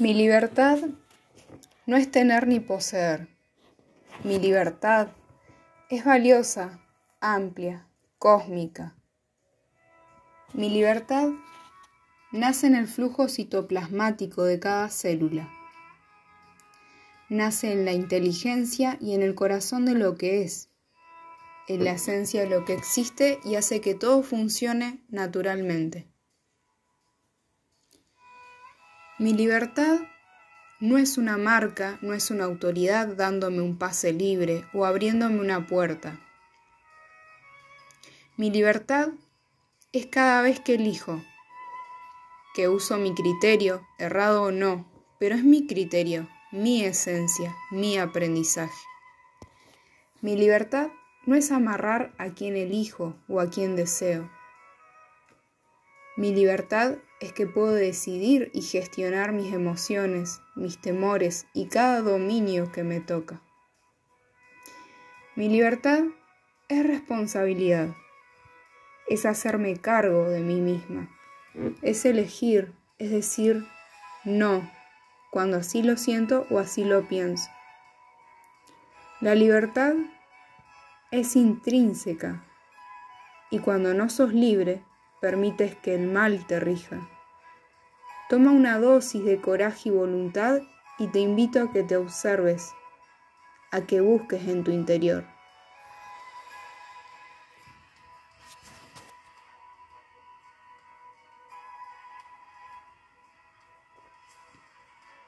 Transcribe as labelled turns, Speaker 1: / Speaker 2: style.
Speaker 1: Mi libertad no es tener ni poseer. Mi libertad es valiosa, amplia, cósmica. Mi libertad nace en el flujo citoplasmático de cada célula. Nace en la inteligencia y en el corazón de lo que es, en la esencia de lo que existe y hace que todo funcione naturalmente. Mi libertad no es una marca, no es una autoridad dándome un pase libre o abriéndome una puerta. Mi libertad es cada vez que elijo, que uso mi criterio, errado o no, pero es mi criterio, mi esencia, mi aprendizaje. Mi libertad no es amarrar a quien elijo o a quien deseo. Mi libertad es que puedo decidir y gestionar mis emociones, mis temores y cada dominio que me toca. Mi libertad es responsabilidad, es hacerme cargo de mí misma, es elegir, es decir, no, cuando así lo siento o así lo pienso. La libertad es intrínseca y cuando no sos libre, permites que el mal te rija. Toma una dosis de coraje y voluntad y te invito a que te observes, a que busques en tu interior.